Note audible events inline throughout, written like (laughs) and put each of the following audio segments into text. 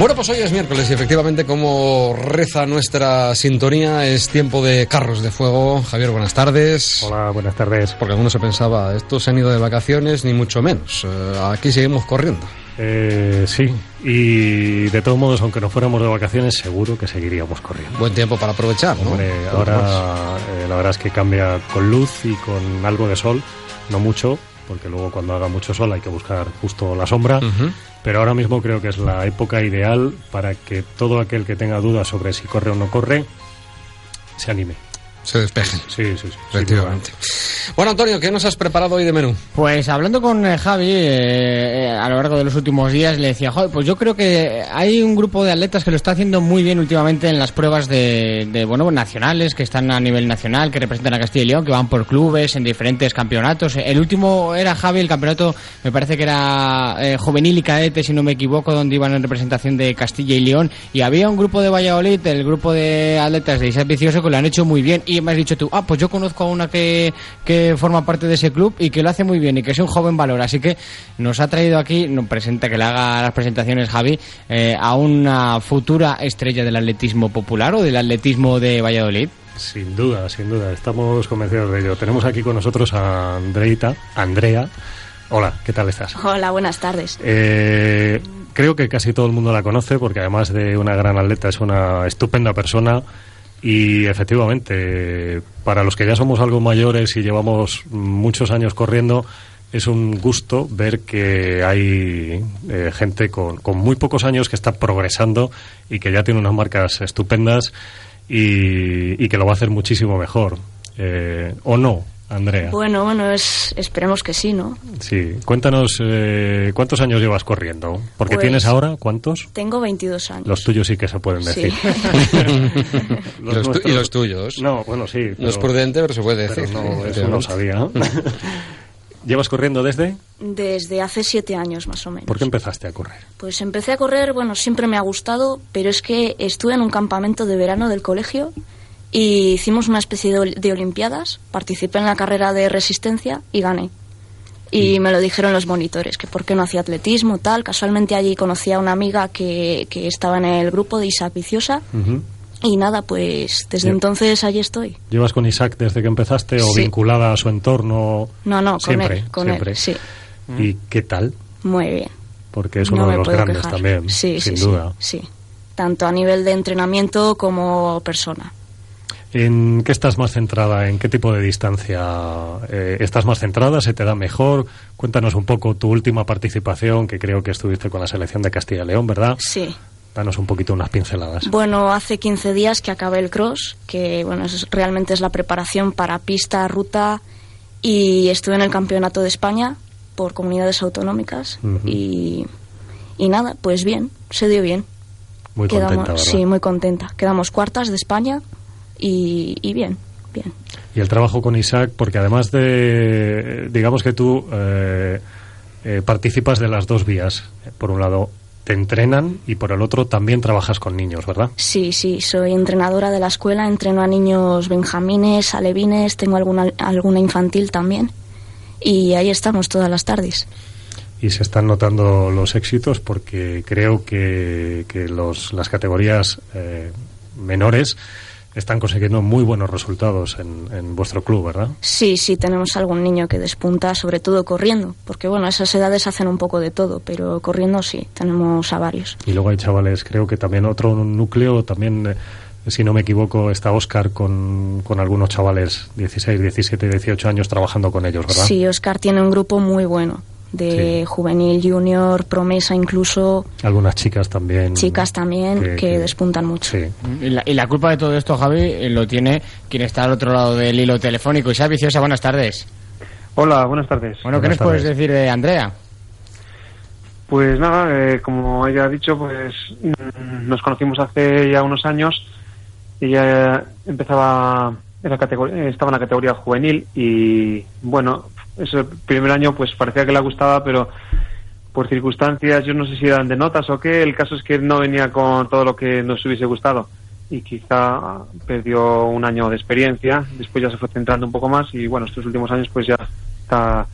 Bueno, pues hoy es miércoles y efectivamente como reza nuestra sintonía es tiempo de carros de fuego. Javier, buenas tardes. Hola, buenas tardes. Porque algunos se pensaba, estos se han ido de vacaciones, ni mucho menos. Eh, aquí seguimos corriendo. Eh, sí, y de todos modos, aunque no fuéramos de vacaciones, seguro que seguiríamos corriendo. Buen tiempo para aprovechar, ¿no? Hombre, ahora eh, la verdad es que cambia con luz y con algo de sol, no mucho, porque luego cuando haga mucho sol hay que buscar justo la sombra. Pero ahora mismo creo que es la época ideal para que todo aquel que tenga dudas sobre si corre o no corre se anime. Se despejen. Sí, sí, sí. Efectivamente. Bueno, Antonio, ¿qué nos has preparado hoy de menú? Pues hablando con eh, Javi eh, eh, a lo largo de los últimos días le decía, "Joder, pues yo creo que hay un grupo de atletas que lo está haciendo muy bien últimamente en las pruebas de, de, bueno nacionales que están a nivel nacional, que representan a Castilla y León, que van por clubes en diferentes campeonatos. El último era Javi, el campeonato me parece que era eh, juvenil y cadete, si no me equivoco, donde iban en representación de Castilla y León y había un grupo de Valladolid, el grupo de atletas de Isaac Vicioso que lo han hecho muy bien y me has dicho tú, ah, pues yo conozco a una que, que forma parte de ese club y que lo hace muy bien y que es un joven valor. Así que nos ha traído aquí, nos presenta que le haga las presentaciones Javi, eh, a una futura estrella del atletismo popular o del atletismo de Valladolid. Sin duda, sin duda, estamos convencidos de ello. Tenemos aquí con nosotros a Andreita, Andrea. Hola, ¿qué tal estás? Hola, buenas tardes. Eh, creo que casi todo el mundo la conoce porque además de una gran atleta es una estupenda persona y efectivamente para los que ya somos algo mayores y llevamos muchos años corriendo es un gusto ver que hay eh, gente con, con muy pocos años que está progresando y que ya tiene unas marcas estupendas y, que lo va a hacer muchísimo mejor. Eh, ¿O no, Andrea? Bueno, bueno, es, esperemos que sí, ¿no? Sí, cuéntanos eh, cuántos años llevas corriendo. Porque Pues- tienes ahora cuántos. Tengo 22 años. Los tuyos sí que se pueden decir. (laughs) Y los y los tuyos. No, bueno, sí. No es pero- prudente, pero se puede pero decir. no, eso no sabía. (laughs) ¿Llevas corriendo desde? Desde hace siete años más o menos. ¿Por qué empezaste a correr? Pues empecé a correr, bueno, siempre me ha gustado, pero es que estuve en un campamento de verano del colegio y hicimos una especie de, ol- de olimpiadas, participé en la carrera de resistencia y gané. Y me lo dijeron los monitores, que por qué no hacía atletismo, tal. Casualmente allí conocí a una amiga que, que estaba en el grupo de Isaac Viciosa y nada, pues desde Bien. entonces allí estoy. ¿Llevas con Isaac desde que empezaste o Sí. vinculada a su entorno? No, no, con siempre, él, con siempre. él, sí. ¿Y qué tal? Muy bien. Porque es No uno de los grandes quejar. también, Sí, sin duda. Sí, sí. Tanto a nivel de entrenamiento como persona. ¿En qué estás más centrada? ¿En qué tipo de distancia eh, estás más centrada? ¿Se te da mejor? Cuéntanos un poco tu última participación, que creo que estuviste con la selección de Castilla y León, ¿verdad? Sí. Danos un poquito unas pinceladas. Bueno, hace 15 días que acabé el cross, que bueno, es- realmente es la preparación para pista, ruta, y estuve en el Campeonato de España por comunidades autonómicas Ujú. y, y nada, pues bien, se dio bien. Muy Quedamos, contenta, ¿verdad? Sí, muy contenta. Quedamos cuartas de España y, y bien, bien. Y el trabajo con Isaac, porque además de, digamos que tú eh, eh, participas de las dos vías. Por un lado, te entrenan y por el otro también trabajas con niños, ¿verdad? Sí, sí, soy entrenadora de la escuela, entreno a niños benjamines, alevines, tengo alguna, alguna infantil también. Y ahí estamos todas las tardes. Y se están notando los éxitos porque creo que, que los, las categorías eh, menores están consiguiendo muy buenos resultados en, en vuestro club, ¿verdad? Sí, sí, tenemos algún niño que despunta, sobre todo corriendo, porque bueno, a esas edades hacen un poco de todo, pero corriendo sí, tenemos a varios. Y luego hay chavales, creo que también otro núcleo, también, eh, si no me equivoco, está Oscar con, con algunos chavales 16, 17, 18 años trabajando con ellos, ¿verdad? Sí, Oscar tiene un grupo muy bueno, de juvenil, junior, promesa incluso, Algunas chicas también. chicas también que- que, que- despuntan mucho. Sí. Y la, y la culpa de todo esto, Javi, eh, lo tiene quien está al otro lado del hilo telefónico. Isaac Viciosa, buenas tardes. Hola, buenas tardes. Bueno, ¿qué nos puedes decir de Andrea? Pues nada, eh, como ella ha dicho, pues mm, nos conocimos hace ya unos años. Ella empezaba, en la categor- estaba en la categoría juvenil y bueno, ese primer año pues parecía que le gustaba, pero por circunstancias, yo no sé si eran de notas o qué, el caso es que no venía con todo lo que nos hubiese gustado y quizá perdió un año de experiencia, después ya se fue centrando un poco más y bueno, estos últimos años pues ya está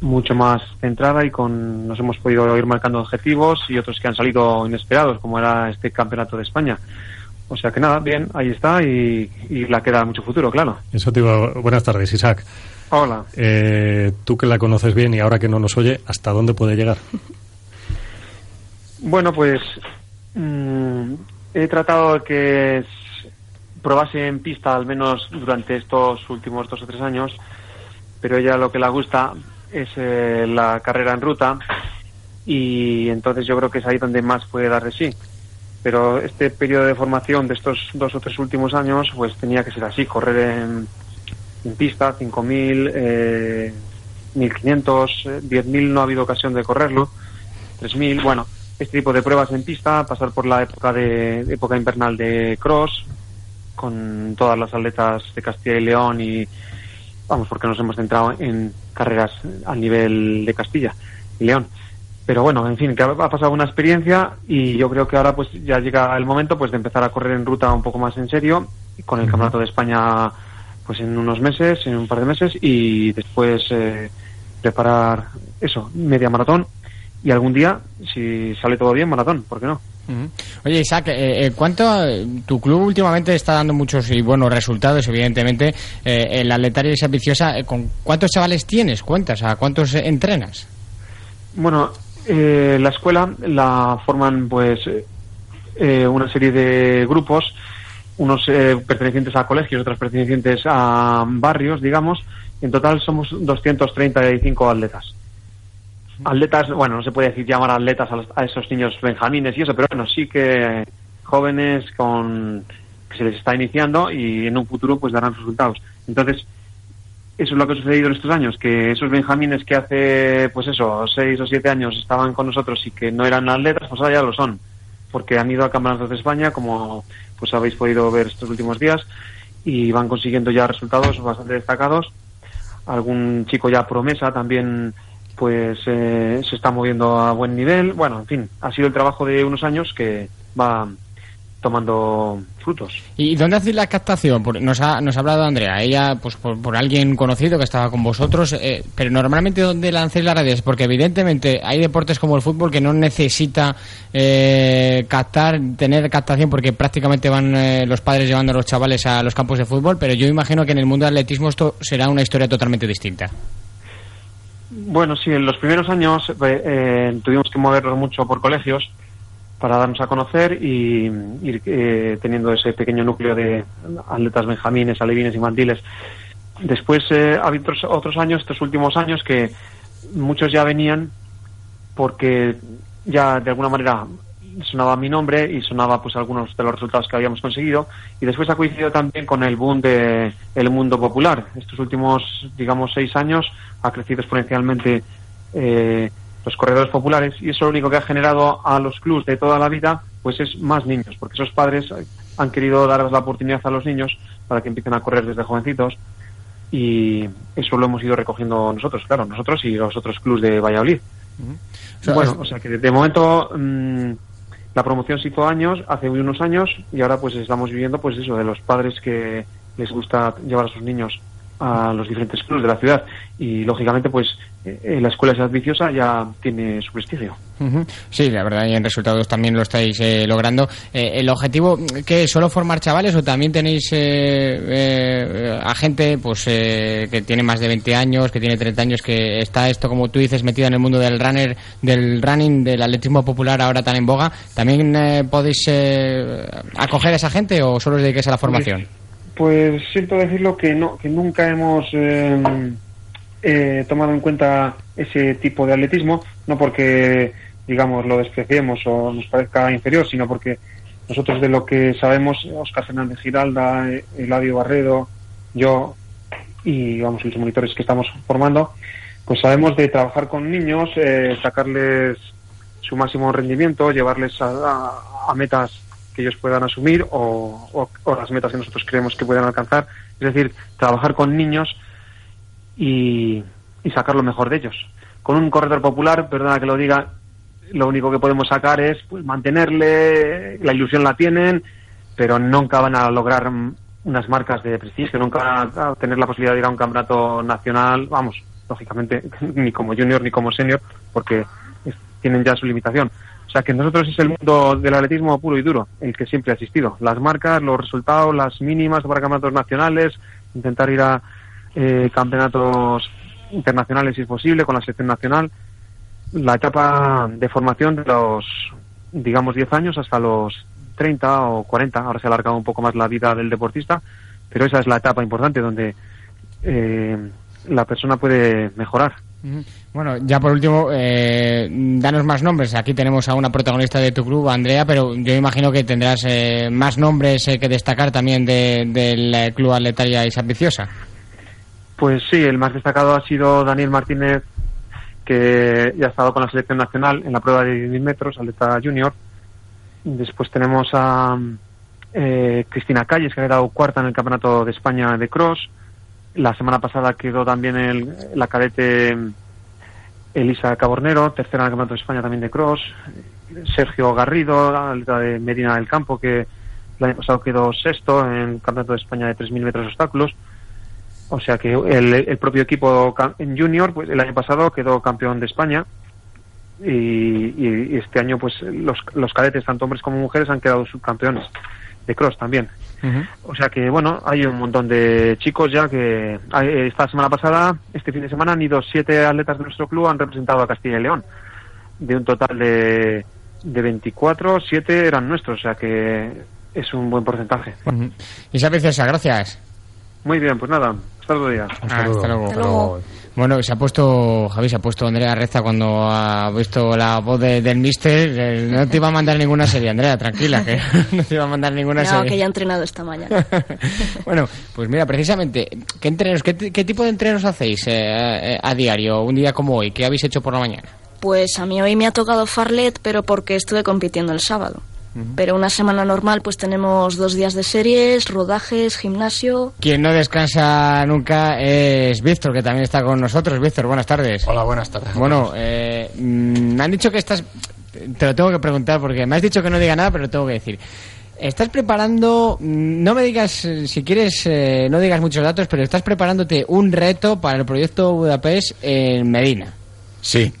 mucho más centrada y con nos hemos podido ir marcando objetivos y otros que han salido inesperados, como era este campeonato de España. O sea que nada, bien, ahí está y, y la queda mucho futuro, claro. Eso te iba... Buenas tardes, Isaac. Hola. Eh, tú que la conoces bien y ahora que no nos oye, ¿hasta dónde puede llegar? (laughs) Bueno, pues mm, he tratado de que probase en pista al menos durante estos últimos dos o tres años, pero ella lo que le gusta es eh, la carrera en ruta y entonces yo creo que es ahí donde más puede dar de sí. Pero este periodo de formación de estos dos o tres últimos años, pues tenía que ser así, correr en, en pista, 5.000, eh, 1.500, eh, 10.000 no ha habido ocasión de correrlo, 3.000, bueno, este tipo de pruebas en pista, pasar por la época de época invernal de cross, con todas las atletas de Castilla y León y vamos, porque nos hemos centrado en carreras a nivel de Castilla y León. Pero bueno, en fin, que ha pasado una experiencia y yo creo que ahora pues ya llega el momento pues de empezar a correr en ruta un poco más en serio con el Campeonato de España pues en unos meses, en un par de meses y después eh, preparar eso, media maratón y algún día, si sale todo bien, maratón, ¿por qué no? Oye, Isaac, eh, eh, ¿cuánto eh, tu club últimamente está dando muchos y buenos resultados, evidentemente, eh, en la atletaria Isaac Viciosa? eh, ¿Con cuántos chavales tienes? ¿Cuántas? ¿A cuántos entrenas? Bueno, eh, la escuela la forman pues eh, una serie de grupos, unos eh, pertenecientes a colegios, otros pertenecientes a barrios, digamos. En total somos 235 atletas. Atletas, bueno, no se puede decir llamar atletas a, los- a esos niños benjamines y eso, pero bueno, sí que jóvenes con que se les está iniciando y en un futuro pues darán resultados. Entonces, eso es lo que ha sucedido en estos años, que esos benjamines que hace, pues eso, seis o siete años estaban con nosotros y que no eran atletas, pues ahora ya lo son, porque han ido a campeonatos de España, como pues habéis podido ver estos últimos días, y van consiguiendo ya resultados bastante destacados. Algún chico ya promesa también, pues eh, se está moviendo a buen nivel. Bueno, en fin, ha sido el trabajo de unos años que va tomando frutos. ¿Y dónde hacéis la captación? Nos, ha, nos ha hablado Andrea, ella pues por, por alguien conocido que estaba con vosotros, eh, pero normalmente ¿dónde lancéis las redes? Porque evidentemente hay deportes como el fútbol que no necesita eh, captar, tener captación porque prácticamente van eh, los padres llevando a los chavales a los campos de fútbol, pero yo imagino que en el mundo del atletismo esto será una historia totalmente distinta. Bueno, sí, en los primeros años eh, eh, tuvimos que movernos mucho por colegios para darnos a conocer y ir eh, teniendo ese pequeño núcleo de atletas benjamines, alevines, infantiles. Después eh, ha habido otros, otros años, estos últimos años, que muchos ya venían porque ya de alguna manera sonaba mi nombre y sonaba pues algunos de los resultados que habíamos conseguido y después ha coincidido también con el boom de el mundo popular estos últimos digamos seis años ha crecido exponencialmente eh, los corredores populares y eso lo único que ha generado a los clubs de toda la vida pues es más niños porque esos padres han querido dar la oportunidad a los niños para que empiecen a correr desde jovencitos y eso lo hemos ido recogiendo nosotros, claro, nosotros y los otros clubs de Valladolid. sea, bueno, es- o sea que de, de momento mm, la promoción se hizo años, hace unos años, y ahora pues estamos viviendo pues eso, de los padres que les gusta llevar a sus niños a los diferentes clubs de la ciudad y lógicamente pues eh, la escuela es viciosa ya tiene su prestigio. Sí, la verdad, y en resultados también lo estáis eh, logrando. Eh, ¿El objetivo qué es? ¿Solo formar chavales o también tenéis eh, eh, a gente pues, eh, que tiene más de 20 años, que tiene 30 años, que está esto, como tú dices, metido en el mundo del runner, del running, del atletismo popular ahora tan en boga? ¿También podéis eh, acoger a esa gente o solo os dedicáis a la formación? Pues siento decirlo que no, que nunca hemos eh, eh, tomado en cuenta ese tipo de atletismo, no porque, digamos, lo despreciemos o nos parezca inferior, sino porque nosotros de lo que sabemos, Oscar Fernández Giralda, eh, Eladio Barredo, yo y, vamos, los monitores que estamos formando, pues sabemos de trabajar con niños, eh, sacarles su máximo rendimiento, llevarles a metas que ellos puedan asumir o, las metas que nosotros creemos que puedan alcanzar. Es decir, trabajar con niños y, y sacar lo mejor de ellos. Con un corredor popular, perdona que lo diga, lo único que podemos sacar es pues, mantenerle, la ilusión la tienen, pero nunca van a lograr unas marcas de prestigio, nunca van a tener la posibilidad de ir a un campeonato nacional, vamos, lógicamente, (laughs) ni como junior ni como senior, porque tienen ya su limitación. O sea que nosotros es el mundo del atletismo puro y duro, el que siempre ha existido. Las marcas, los resultados, las mínimas para campeonatos nacionales, intentar ir a eh, campeonatos internacionales si es posible, con la selección nacional. La etapa de formación de los, digamos, 10 años hasta los 30 o 40. Ahora se ha alargado un poco más la vida del deportista, pero esa es la etapa importante donde eh, la persona puede mejorar. Bueno, ya por último, eh, danos más nombres. Aquí tenemos a una protagonista de tu club, Andrea, pero yo imagino que tendrás eh, más nombres eh, que destacar también de- del eh, Club Atletaria y Ambiciosa. Pues sí, el más destacado ha sido Daniel Martínez, que ya ha estado con la selección nacional en la prueba de 10.000 metros, atleta junior. Después tenemos a eh, Cristina Calles, que ha quedado cuarta en el Campeonato de España de Cross. La semana pasada quedó también el, la cadete Elisa Cabornero, tercera en el Campeonato de España también de Cross. Sergio Garrido, atleta de Medina del Campo, que el año pasado quedó sexto en el Campeonato de España de 3.000 metros obstáculos. O sea que el, propio equipo en junior, pues el año pasado quedó campeón de España y- y este año, pues los, los cadetes, tanto hombres como mujeres, han quedado subcampeones de cross también. O sea que, bueno, hay un montón de chicos ya que hay- esta semana pasada, este fin de semana, han ido siete atletas de nuestro club, han representado a Castilla y León. De un total de, de 24, siete eran nuestros, o sea que es un buen porcentaje. Ujú. Isabel César, gracias. Muy bien, pues nada, hasta otro día. Ah, hasta luego. Hasta luego. Bueno, se ha puesto, Javi, se ha puesto Andrea Reza cuando ha visto la voz de- del mister. eh, No te iba a mandar ninguna serie, Andrea, tranquila, que (laughs) no te iba a mandar ninguna No, serie. que ya he entrenado esta mañana. (laughs) bueno, pues mira, precisamente, ¿qué entrenos, qué, qué tipo de entrenos hacéis eh, eh, a diario, un día como hoy? ¿Qué habéis hecho por la mañana? Pues a mí hoy me ha tocado Farlet, pero porque estuve compitiendo el sábado. Pero una semana normal, pues tenemos dos días de series, rodajes, gimnasio. Quien no descansa nunca es Víctor, que también está con nosotros. Víctor, buenas tardes. Hola, buenas tardes. Bueno, eh, mm, me han dicho que estás... Te lo tengo que preguntar porque me has dicho que no diga nada, pero lo tengo que decir. Estás preparando, mm, no me digas, eh, si quieres, eh, no digas muchos datos, pero estás preparándote un reto para el proyecto Budapest en Medina. Sí.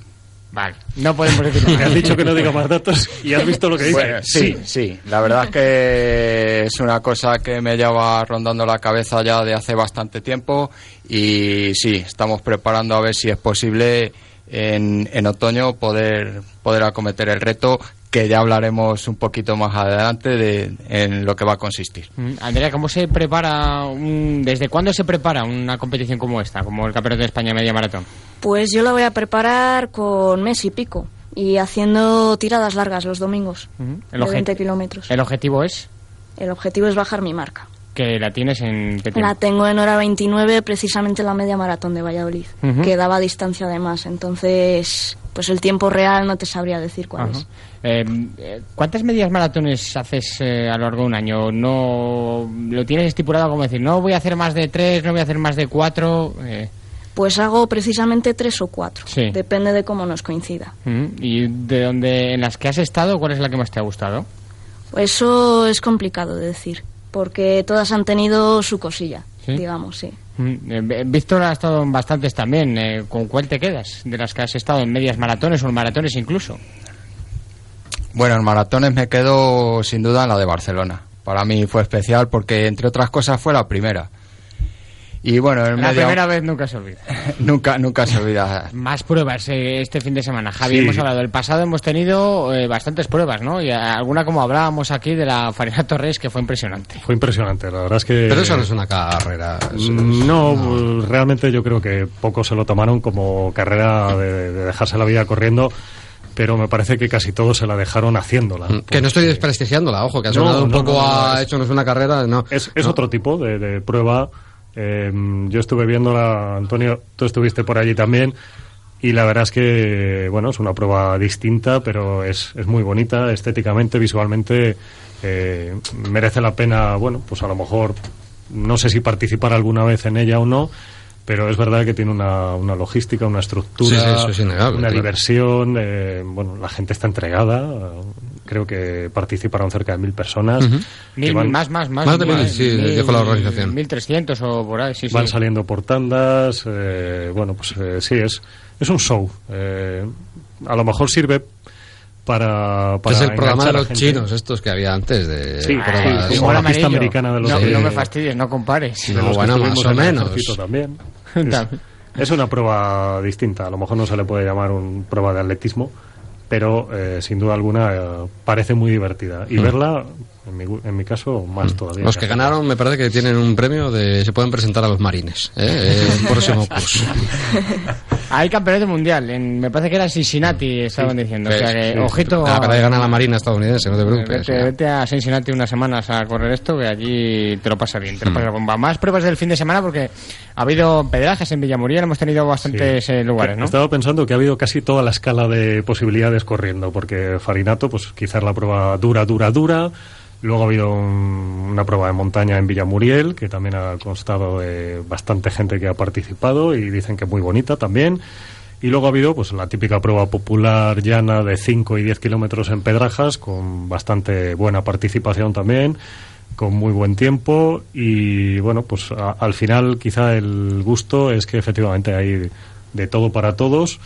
Vale, no podemos decir (laughs) me has dicho que no diga más datos y has visto lo que dice. Bueno, sí, sí. La verdad es que es una cosa que me lleva rondando la cabeza ya de hace bastante tiempo y sí, estamos preparando a ver si es posible en, en otoño poder, poder acometer el reto que ya hablaremos un poquito más adelante de en lo que va a consistir. Mm, Andrea, ¿cómo se prepara, un- desde cuándo se prepara una competición como esta, como el Campeonato de España Media Maratón? Pues yo la voy a preparar con mes y pico y haciendo tiradas largas los domingos El de obje- 20 kilómetros. El objetivo es El objetivo es bajar mi marca. que la tienes en... ¿qué tiempo? La tengo en hora 29, precisamente en la media maratón de Valladolid, que daba distancia además. Entonces, pues el tiempo real no te sabría decir cuál Ajá. es. Eh, eh, ¿Cuántas medias maratones haces eh, a lo largo de un año? ¿No lo tienes estipulado como decir, no voy a hacer más de tres, no voy a hacer más de cuatro? eh, Pues hago precisamente tres o cuatro. Sí. Depende de cómo nos coincida. ¿Y de dónde, en las que has estado, cuál es la que más te ha gustado? Eso es complicado de decir, porque todas han tenido su cosilla, ¿Sí? digamos, sí. Mm, eh, Víctor ha estado en bastantes también. eh, ¿Con cuál te quedas? De las que has estado en medias maratones o en maratones incluso. Bueno, en maratones me quedo sin duda en la de Barcelona. Para mí fue especial porque, entre otras cosas, fue la primera. Y bueno, en La primera vez nunca se olvida. (laughs) nunca, nunca se olvida. Más pruebas eh, este fin de semana. Javi, Sí. hemos hablado del pasado, hemos tenido eh, bastantes pruebas, ¿no? Y eh, alguna como hablábamos aquí de la Farina Torres, que fue impresionante. Fue impresionante, la verdad es que... Pero eso no es una carrera. es- No, pues, realmente yo creo que pocos se lo tomaron como carrera de, de dejarse la vida corriendo, pero me parece que casi todos se la dejaron haciéndola. Mm, Que no estoy desprestigiándola, ojo, que ha No, sonado un no, poco no, no, a es- hecho no es una carrera, no. Es, es No. otro tipo de, de prueba. Eh, yo estuve viéndola, Antonio, tú estuviste por allí también. Y la verdad es que, bueno, es una prueba distinta, pero es, es muy bonita estéticamente, visualmente. eh, merece la pena, bueno, pues a lo mejor, no sé si participar alguna vez en ella o no, pero es verdad que tiene una, una logística, una estructura, Sí, sí, eso es innegable, una claro. diversión. eh, bueno, la gente está entregada. Creo que participaron cerca de mil personas. Ujú. que Mil, van- más, más, más. Más de mil, sí, dijo la organización. 1300 o por ahí, sí, sí. van saliendo por tandas. eh, bueno, pues eh, sí, es, es un show. eh, a lo mejor sirve para. para es el programa de los chinos, estos que había antes de Sí, pruebas. sí, Como la pista americana de los no, Sí. no me fastidies, no compares. No, los que bueno, más o menos. también. (laughs) Es, es una prueba distinta. A lo mejor no se le puede llamar una prueba de atletismo, pero eh, sin duda alguna eh, parece muy divertida. Y Mm. verla, en mi, gu- en mi caso, más todavía. Los que ganaron me parece que tienen un premio de se pueden presentar a los marines, ¿eh? Eh, el próximo (laughs) curso. Hay campeonato mundial, en, me parece que era Cincinnati, estaban diciendo. O sea que, Sí. ojito. Ah, pero gana la marina estadounidense, no te preocupes. Vete, vete a Cincinnati unas semanas a correr esto, que allí te lo pasa bien, te lo Mm. pasa bomba. Más pruebas del fin de semana porque ha habido pedrajes en Villamuriel, hemos tenido bastantes eh, lugares, ¿no? Estaba pensando que ha habido casi toda la escala de posibilidades corriendo, porque Farinato, pues quizás la prueba dura, dura, dura. Luego ha habido un- una prueba de montaña en Villamuriel, que también ha constado de bastante gente que ha participado y dicen que muy bonita también. Y luego ha habido pues la típica prueba popular llana de 5 y 10 kilómetros en Pedrajas, con bastante buena participación también, con muy buen tiempo. Y bueno, pues a- al final quizá el gusto es que efectivamente hay de todo para todos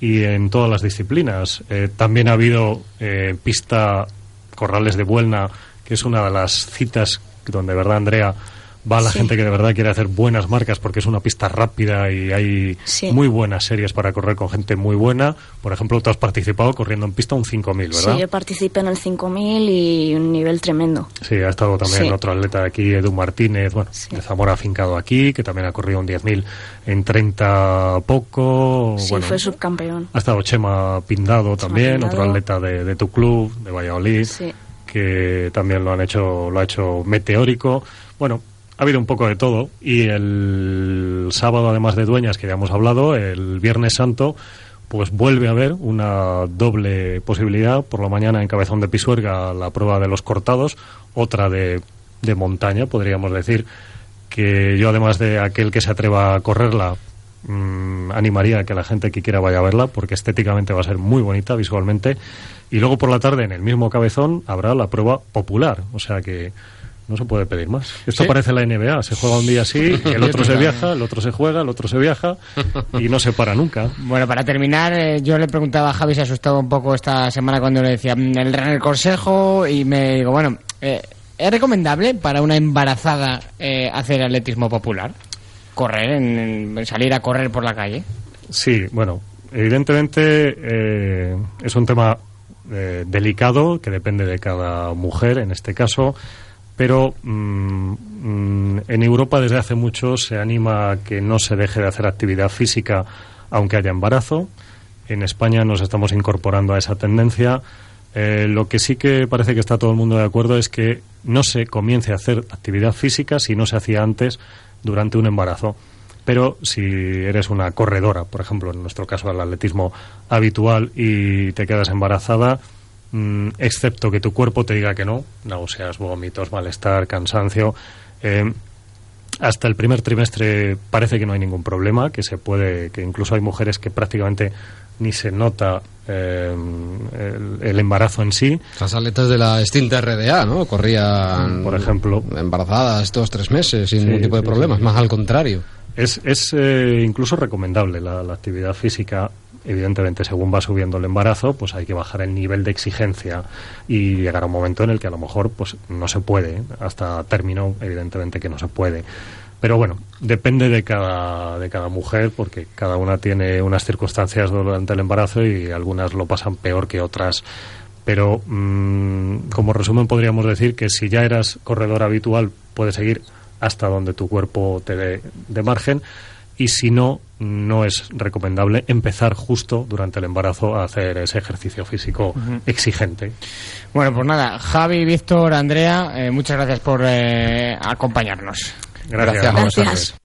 y en todas las disciplinas. Eh, también ha habido eh, pista Corrales de Buelna, que es una de las citas donde, de verdad, Andrea, va la Sí. gente que de verdad quiere hacer buenas marcas porque es una pista rápida y hay Sí. muy buenas series para correr con gente muy buena. Por ejemplo, tú has participado corriendo en pista un 5000, ¿verdad? Sí, yo participé en el 5000 y un nivel tremendo. Sí, ha estado también Sí. otro atleta de aquí, Edu Martínez, bueno, de Zamora afincado aquí, que también ha corrido un 10.000 en 30 poco. Sí, bueno, fue subcampeón. ha estado Chema Pindado también, Pindado. otro atleta de, de tu club, de Valladolid, Sí. Que también lo han hecho, lo ha hecho meteórico. Bueno, ha habido un poco de todo y el sábado, además de Dueñas, que ya hemos hablado, el Viernes Santo, pues vuelve a haber una doble posibilidad. Por la mañana en Cabezón de Pisuerga la prueba de los cortados, otra de, de montaña, podríamos decir, que yo además de aquel que se atreva a correrla, mm, animaría a que la gente que quiera vaya a verla, porque estéticamente va a ser muy bonita visualmente. Y luego por la tarde, en el mismo cabezón, habrá la prueba popular. O sea que no se puede pedir más. Esto Sí. parece la NBA. Se juega un día así, (laughs) el otro se viaja, el otro se juega, el otro se viaja y no se para nunca. Bueno, para terminar, eh, yo le preguntaba a Javi, se asustaba un poco esta semana cuando le decía "Mm, el, el consejo y me digo, bueno, eh, ¿es recomendable para una embarazada eh, hacer atletismo popular? Correr, en- salir a correr por la calle. Sí, bueno, evidentemente eh, es un tema eh, delicado que depende de cada mujer en este caso, pero mm, mm, en Europa desde hace mucho se anima a que no se deje de hacer actividad física aunque haya embarazo. En España nos estamos incorporando a esa tendencia. Eh, lo que sí que parece que está todo el mundo de acuerdo es que no se comience a hacer actividad física si no se hacía antes durante un embarazo. Pero si eres una corredora, por ejemplo, en nuestro caso el atletismo habitual y te quedas embarazada, mm, excepto que tu cuerpo te diga que no, náuseas, vómitos, malestar, cansancio, eh, hasta el primer trimestre parece que no hay ningún problema, que se puede, que incluso hay mujeres que prácticamente ni se nota eh, el, el embarazo en sí. Las atletas de la extinta RDA, ¿no? Corrían, Por ejemplo. embarazadas dos, tres meses sin Sí, ningún tipo de sí, problemas, sí. más al contrario. Es, es eh, incluso recomendable la, la actividad física. Evidentemente, según va subiendo el embarazo, pues hay que bajar el nivel de exigencia y llegar a un momento en el que a lo mejor pues no se puede. Hasta término, evidentemente que no se puede. Pero bueno, depende de cada, de cada mujer, porque cada una tiene unas circunstancias durante el embarazo y algunas lo pasan peor que otras. Pero mm, como resumen podríamos decir que si ya eras corredor habitual, puedes seguir hasta donde tu cuerpo te dé de margen y si no, no es recomendable empezar justo durante el embarazo a hacer ese ejercicio físico exigente. Bueno, pues nada, Javi, Víctor, Andrea, eh, muchas gracias por eh, acompañarnos. Gracias. Gracias.